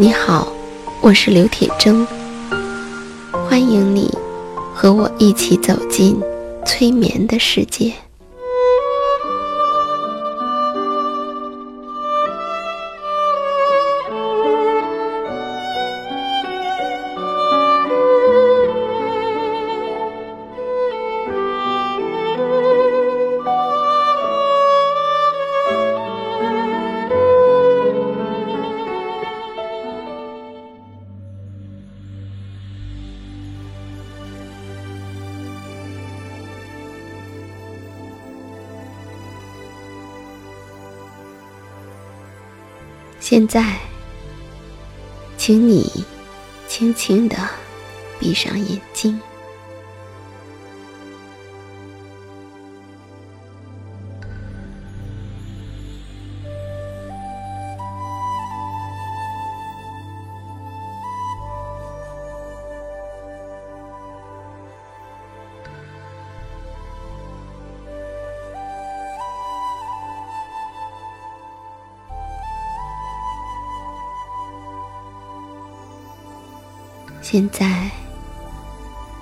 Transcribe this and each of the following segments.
你好，我是刘铁铮，欢迎你和我一起走进催眠的世界。现在，请你轻轻的闭上眼睛。现在，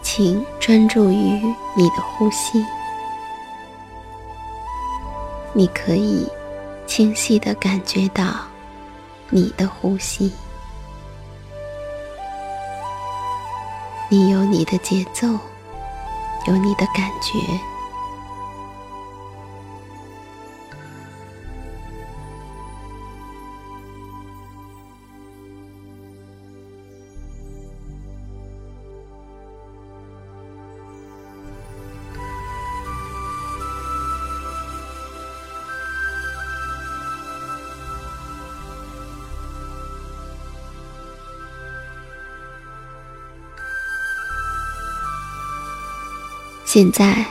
请专注于你的呼吸。你可以清晰的感觉到你的呼吸。你有你的节奏，有你的感觉。现在，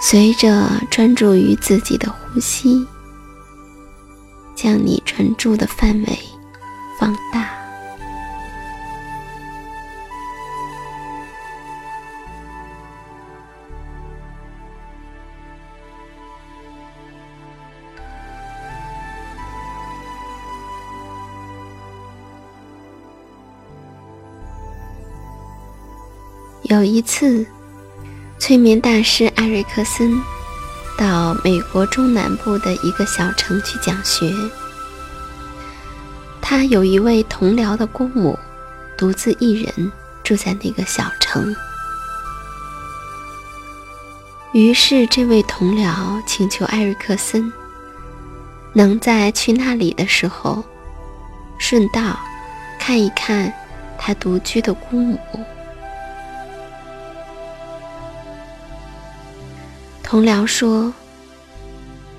随着专注于自己的呼吸，将你专注的范围放大。有一次。催眠大师艾瑞克森到美国中南部的一个小城去讲学。他有一位同僚的姑母，独自一人住在那个小城。于是，这位同僚请求艾瑞克森能在去那里的时候，顺道看一看他独居的姑母。同僚说：“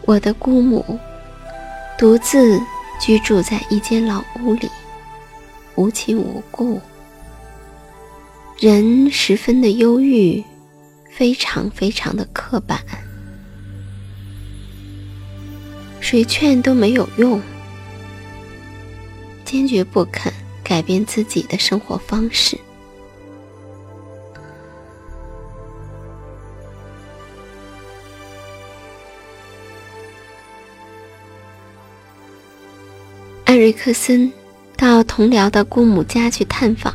我的姑母独自居住在一间老屋里，无亲无故，人十分的忧郁，非常非常的刻板，谁劝都没有用，坚决不肯改变自己的生活方式。”瑞克森到同僚的姑母家去探访，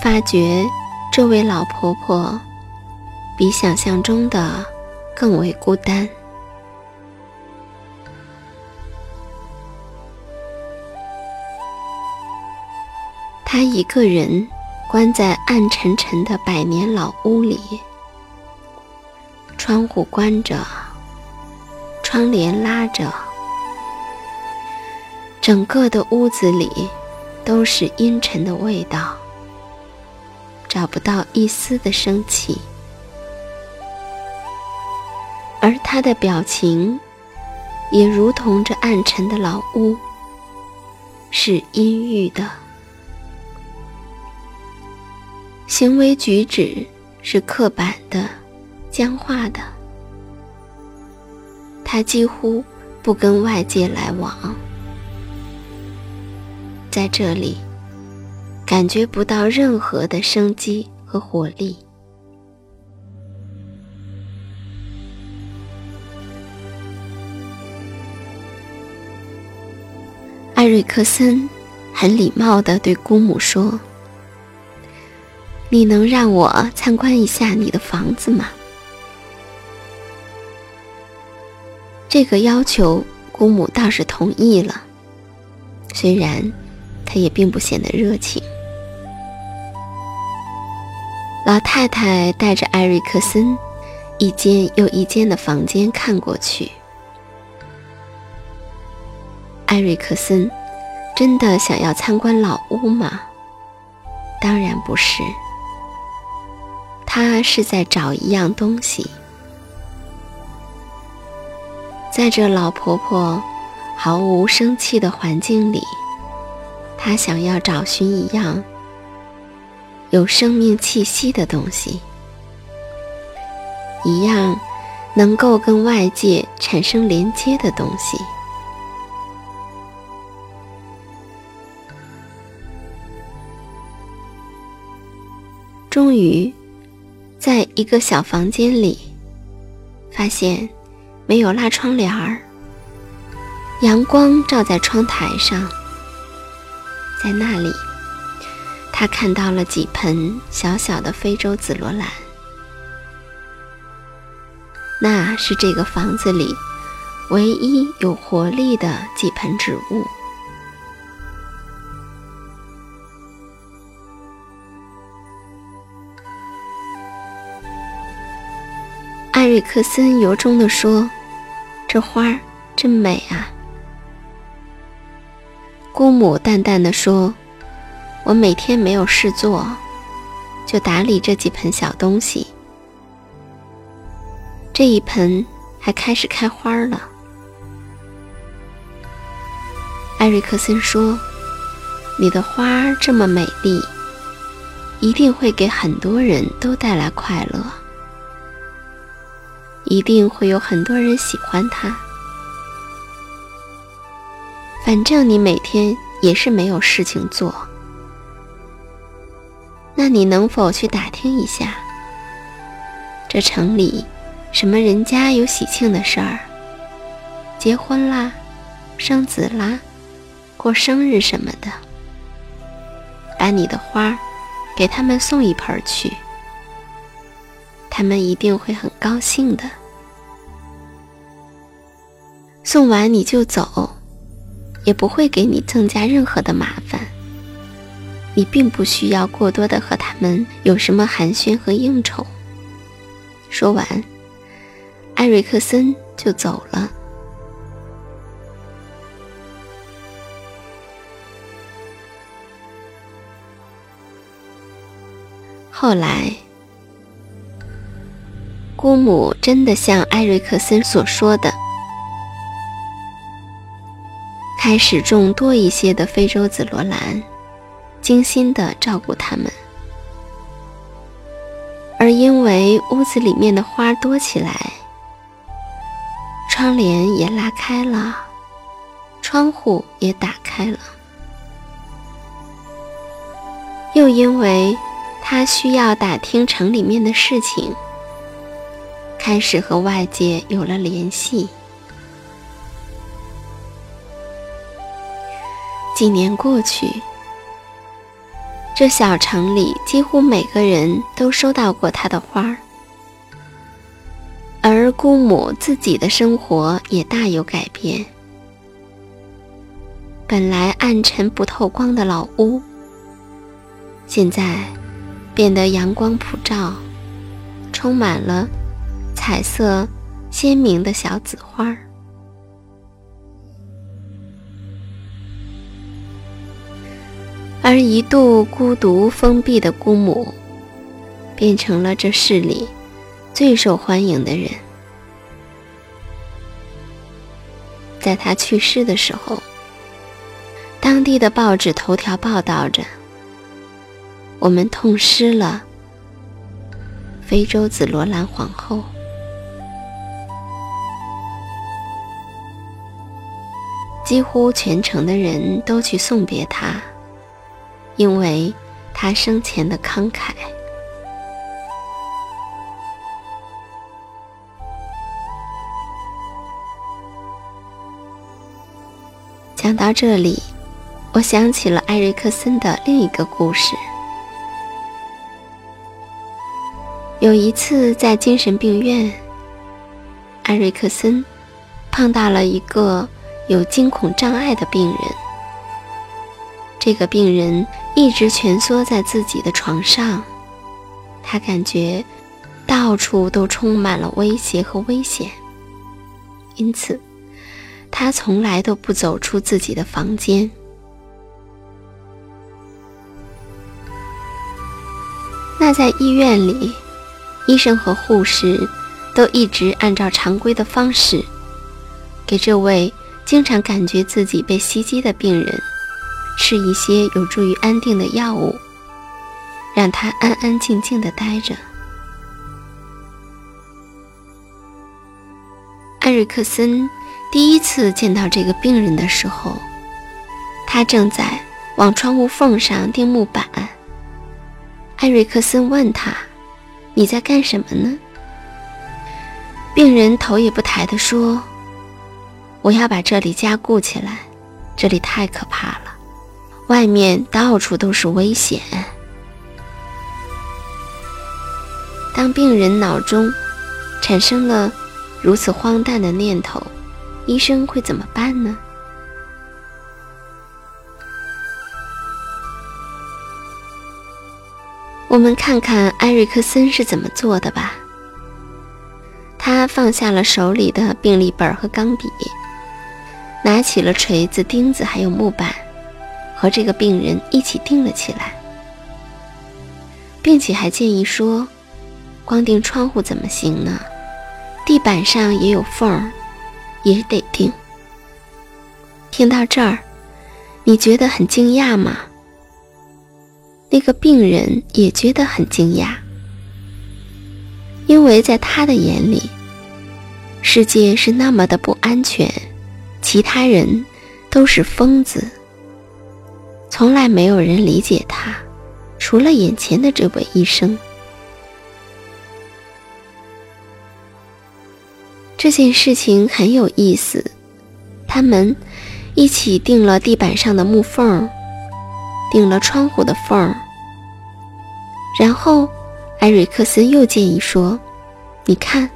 发觉这位老婆婆比想象中的更为孤单。她一个人关在暗沉沉的百年老屋里，窗户关着，窗帘拉着。整个的屋子里都是阴沉的味道，找不到一丝的生气，而他的表情也如同这暗沉的老屋，是阴郁的，行为举止是刻板的、僵化的，他几乎不跟外界来往。在这里，感觉不到任何的生机和活力。艾瑞克森很礼貌地对姑母说：“你能让我参观一下你的房子吗？”这个要求，姑母倒是同意了，虽然也并不显得热情。老太太带着艾瑞克森，一间又一间的房间看过去。艾瑞克森真的想要参观老屋吗？当然不是，他是在找一样东西。在这老婆婆毫无生气的环境里，他想要找寻一样有生命气息的东西，一样能够跟外界产生连接的东西。终于，在一个小房间里，发现。没有拉窗帘儿，阳光照在窗台上，在那里，他看到了几盆小小的非洲紫罗兰，那是这个房子里唯一有活力的几盆植物。艾瑞克森由衷地说。这花儿真美啊！姑母淡淡的说：“我每天没有事做，就打理这几盆小东西。这一盆还开始开花了。”艾瑞克森说：“你的花这么美丽，一定会给很多人都带来快乐。”一定会有很多人喜欢它。反正你每天也是没有事情做，那你能否去打听一下，这城里什么人家有喜庆的事儿，结婚啦，生子啦，过生日什么的，把你的花给他们送一盆去。他们一定会很高兴的。送完你就走，也不会给你增加任何的麻烦。你并不需要过多的和他们有什么寒暄和应酬。说完，艾瑞克森就走了。后来。姑母真的像艾瑞克森所说的，开始种多一些的非洲紫罗兰，精心的照顾它们。而因为屋子里面的花多起来，窗帘也拉开了，窗户也打开了，又因为他需要打听城里面的事情。开始和外界有了联系。几年过去，这小城里几乎每个人都收到过他的花儿，而姑母自己的生活也大有改变。本来暗沉不透光的老屋，现在变得阳光普照，充满了。彩色鲜明的小紫花儿，而一度孤独封闭的姑母，变成了这市里最受欢迎的人。在他去世的时候，当地的报纸头条报道着：“我们痛失了非洲紫罗兰皇后。”几乎全城的人都去送别他，因为他生前的慷慨。讲到这里，我想起了艾瑞克森的另一个故事。有一次在精神病院，艾瑞克森碰到了一个有惊恐障碍的病人。这个病人一直蜷缩在自己的床上，他感觉到处都充满了威胁和危险，因此他从来都不走出自己的房间。那在医院里，医生和护士都一直按照常规的方式，给这位经常感觉自己被袭击的病人吃一些有助于安定的药物，让他安安静静的待着。艾瑞克森第一次见到这个病人的时候，他正在往窗户缝上钉木板。艾瑞克森问他：“你在干什么呢？”病人头也不抬地说：“我要把这里加固起来，这里太可怕了，外面到处都是危险。”当病人脑中产生了如此荒诞的念头，医生会怎么办呢？我们看看艾瑞克森是怎么做的吧。他放下了手里的病历本和钢笔，拿起了锤子、钉子还有木板，和这个病人一起定了起来，并且还建议说：“光定窗户怎么行呢？地板上也有缝儿，也得定。”听到这儿，你觉得很惊讶吗？那个病人也觉得很惊讶，因为在他的眼里，世界是那么的不安全，其他人都是疯子，从来没有人理解他，除了眼前的这位医生。这件事情很有意思，他们一起钉了地板上的木缝。钉了窗户的缝儿，然后艾瑞克森又建议说：“你看，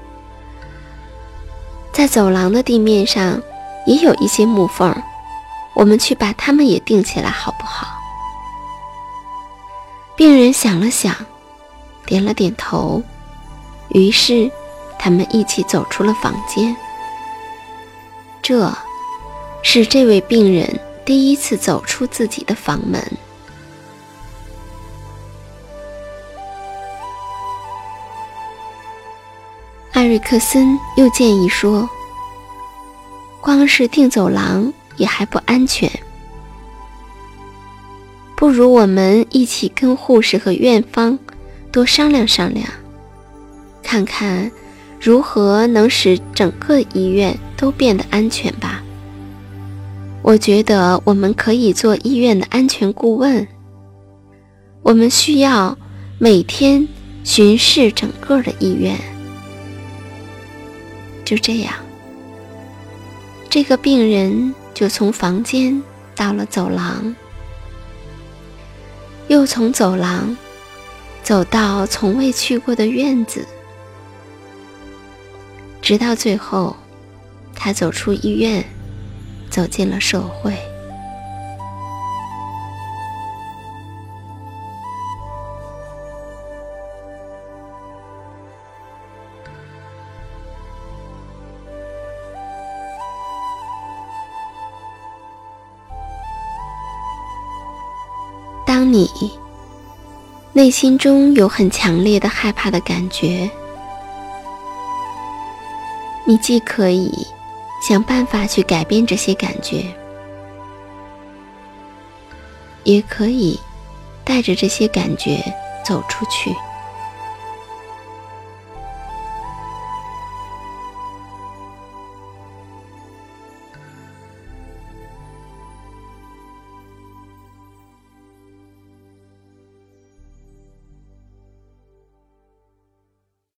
在走廊的地面上也有一些木缝，我们去把他们也钉起来，好不好？”病人想了想，点了点头，于是他们一起走出了房间。这是这位病人。第一次走出自己的房门，艾瑞克森又建议说：“光是定走廊也还不安全，不如我们一起跟护士和院方多商量商量，看看如何能使整个医院都变得安全吧。”我觉得我们可以做医院的安全顾问。我们需要每天巡视整个的医院。就这样，这个病人就从房间到了走廊，又从走廊走到从未去过的院子，直到最后，他走出医院。走进了社会。内心中有很强烈的害怕的感觉，你既可以。想办法去改变这些感觉，也可以带着这些感觉走出去。